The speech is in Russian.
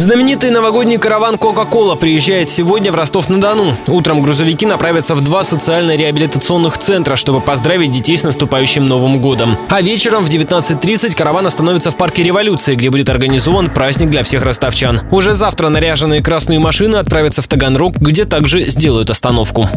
Знаменитый новогодний караван Coca-Cola приезжает сегодня в Ростов-на-Дону. Утром грузовики направятся в два социально-реабилитационных центра, чтобы поздравить детей с наступающим Новым годом. А вечером в 19.30 караван остановится в парке Революции, где будет организован праздник для всех ростовчан. Уже завтра наряженные красные машины отправятся в Таганрог, где также сделают остановку.